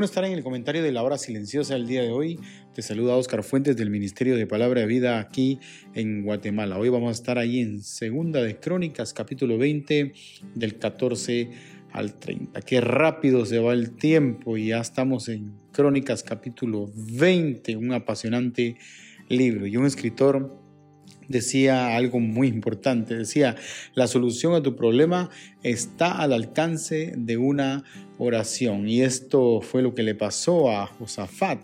Bueno estar en el comentario de la hora silenciosa el día de hoy. Te saluda Oscar Fuentes del Ministerio de Palabra de Vida aquí en Guatemala. Hoy vamos a estar ahí en Segunda de Crónicas, capítulo 20, del 14 al 30. Qué rápido se va el tiempo y ya estamos en Crónicas, capítulo 20, un apasionante libro. Y un escritor decía algo muy importante. Decía, la solución a tu problema está al alcance de una oración. Y esto fue lo que le pasó a Josafat,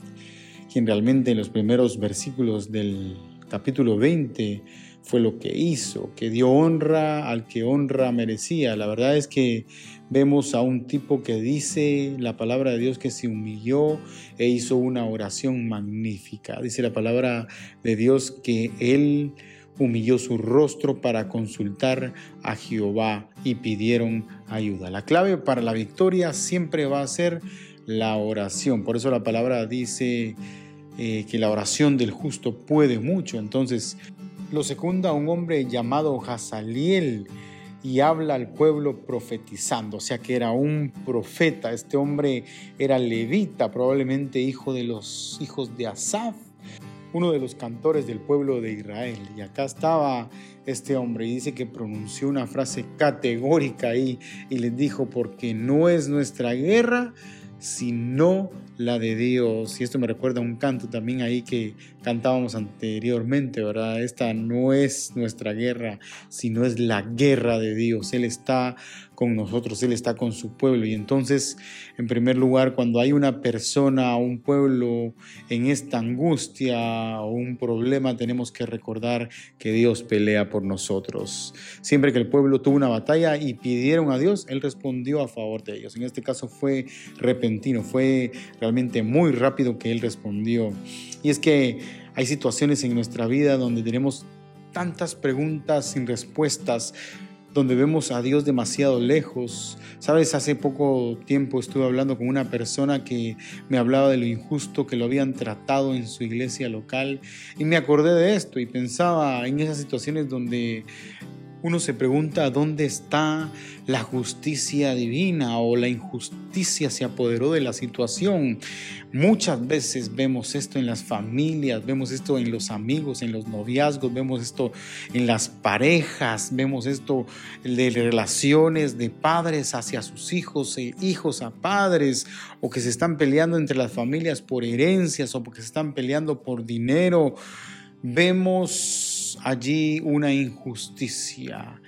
quien realmente en los primeros versículos del capítulo 20 fue lo que hizo, que dio honra al que honra merecía. La verdad es que vemos a un tipo que dice la palabra de Dios que se humilló e hizo una oración magnífica. Dice la palabra de Dios que él humilló su rostro para consultar a Jehová y pidieron ayuda. La clave para la victoria siempre va a ser la oración. Por eso la palabra dice eh, que la oración del justo puede mucho. Entonces lo secunda un hombre llamado Hazaliel y habla al pueblo profetizando, o sea que era un profeta. Este hombre era levita, probablemente hijo de los hijos de Asaf uno de los cantores del pueblo de Israel. Y acá estaba este hombre y dice que pronunció una frase categórica ahí y les dijo, porque no es nuestra guerra, sino la de Dios. Y esto me recuerda a un canto también ahí que cantábamos anteriormente, ¿verdad? Esta no es nuestra guerra, sino es la guerra de Dios. Él está con nosotros, Él está con su pueblo. Y entonces, en primer lugar, cuando hay una persona o un pueblo en esta angustia o un problema, tenemos que recordar que Dios pelea por nosotros. Siempre que el pueblo tuvo una batalla y pidieron a Dios, Él respondió a favor de ellos. En este caso fue repentino, fue realmente muy rápido que Él respondió. Y es que hay situaciones en nuestra vida donde tenemos tantas preguntas sin respuestas, donde vemos a Dios demasiado lejos. Sabes, hace poco tiempo estuve hablando con una persona que me hablaba de lo injusto que lo habían tratado en su iglesia local y me acordé de esto y pensaba en esas situaciones donde uno se pregunta dónde está la justicia divina o la injusticia se apoderó de la situación. Muchas veces vemos esto en las familias, vemos esto en los amigos, en los noviazgos, vemos esto en las parejas, vemos esto de relaciones de padres hacia sus hijos e hijos a padres o que se están peleando entre las familias por herencias o porque se están peleando por dinero. Vemos allí una injusticia.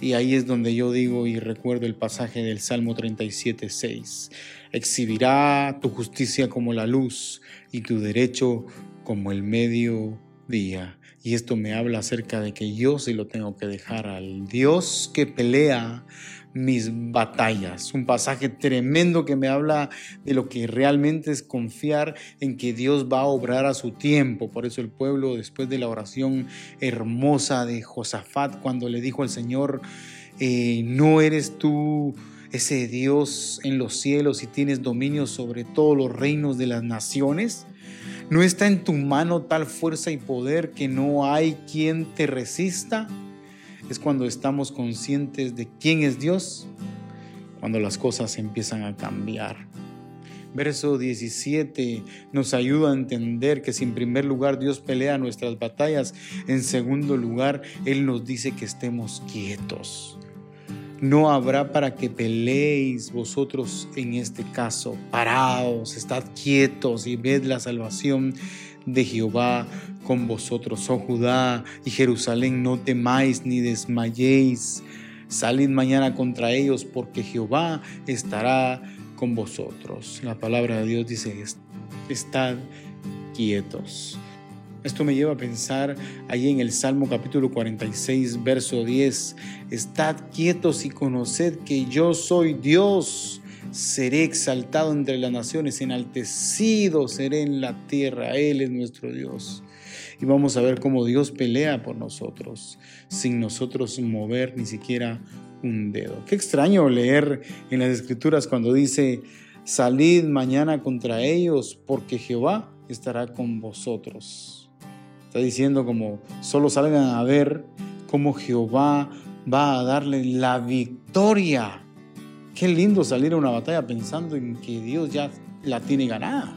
Y ahí es donde yo digo y recuerdo el pasaje del Salmo 37, 6. Exhibirá tu justicia como la luz y tu derecho como el mediodía. Y esto me habla acerca de que yo se lo tengo que dejar al Dios que pelea mis batallas. Un pasaje tremendo que me habla de lo que realmente es confiar en que Dios va a obrar a su tiempo. Por eso el pueblo, después de la oración hermosa de Josafat, cuando le dijo al Señor, eh, no eres tú ese Dios en los cielos y tienes dominio sobre todos los reinos de las naciones. ¿No está en tu mano tal fuerza y poder que no hay quien te resista? Es cuando estamos conscientes de quién es Dios, cuando las cosas empiezan a cambiar. Verso 17 nos ayuda a entender que si en primer lugar Dios pelea nuestras batallas, en segundo lugar Él nos dice que estemos quietos. No habrá para que peleéis vosotros en este caso. Paraos, estad quietos y ved la salvación de Jehová con vosotros, oh Judá y Jerusalén, no temáis ni desmayéis. Salid mañana contra ellos, porque Jehová estará con vosotros. La palabra de Dios dice, estad quietos. Esto me lleva a pensar ahí en el Salmo capítulo 46, verso 10, estad quietos y conoced que yo soy Dios. seré exaltado entre las naciones, enaltecido seré en la tierra. Él es nuestro Dios. Y vamos a ver cómo Dios pelea por nosotros, sin nosotros mover ni siquiera un dedo. Qué extraño leer en las escrituras cuando dice, salid mañana contra ellos, porque Jehová estará con vosotros. Está diciendo como, solo salgan a ver cómo Jehová va a darle la victoria. Qué lindo salir a una batalla pensando en que Dios ya la tiene ganada.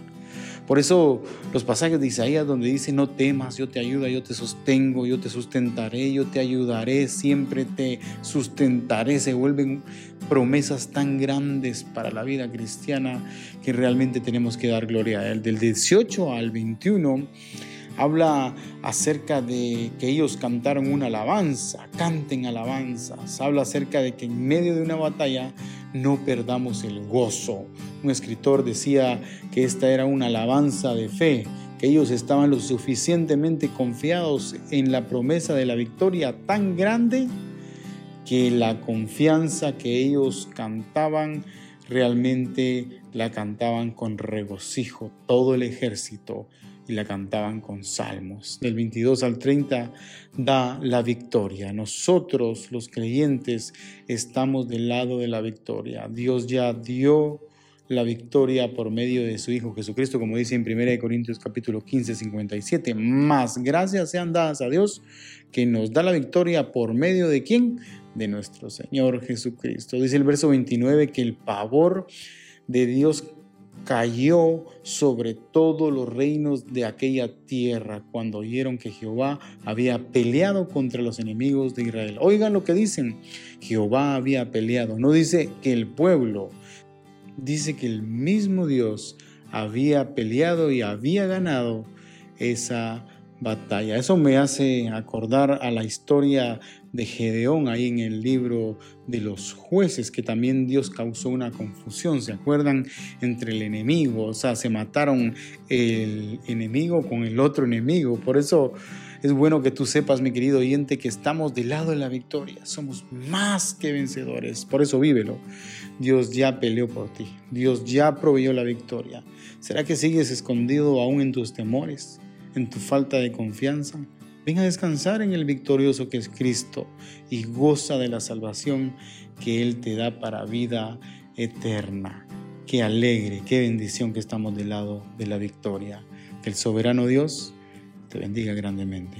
Por eso los pasajes de Isaías donde dice, no temas, yo te ayudo, yo te sostengo, yo te sustentaré, yo te ayudaré, siempre te sustentaré, se vuelven promesas tan grandes para la vida cristiana que realmente tenemos que dar gloria a Él. Del 18 al 21 habla acerca de que ellos cantaron una alabanza, canten alabanzas, habla acerca de que en medio de una batalla no perdamos el gozo. Un escritor decía que esta era una alabanza de fe, que ellos estaban lo suficientemente confiados en la promesa de la victoria tan grande que la confianza que ellos cantaban realmente la cantaban con regocijo todo el ejército y la cantaban con salmos. Del 22 al 30 da la victoria. Nosotros los creyentes estamos del lado de la victoria. Dios ya dio la victoria por medio de su Hijo Jesucristo, como dice en 1 Corintios capítulo 15, 57. Más gracias sean dadas a Dios que nos da la victoria por medio de quién? De nuestro Señor Jesucristo. Dice el verso 29 que el pavor de Dios cayó sobre todos los reinos de aquella tierra cuando oyeron que Jehová había peleado contra los enemigos de Israel. Oigan lo que dicen, Jehová había peleado. No dice que el pueblo, dice que el mismo Dios había peleado y había ganado esa batalla. Eso me hace acordar a la historia de Gedeón ahí en el libro de los jueces, que también Dios causó una confusión, ¿se acuerdan? Entre el enemigo, o sea, se mataron el enemigo con el otro enemigo. Por eso es bueno que tú sepas, mi querido oyente, que estamos del lado de la victoria, somos más que vencedores, por eso vívelo. Dios ya peleó por ti, Dios ya proveyó la victoria. ¿Será que sigues escondido aún en tus temores, en tu falta de confianza? Ven a descansar en el victorioso que es Cristo y goza de la salvación que Él te da para vida eterna. Qué alegre, qué bendición que estamos del lado de la victoria. Que el soberano Dios te bendiga grandemente.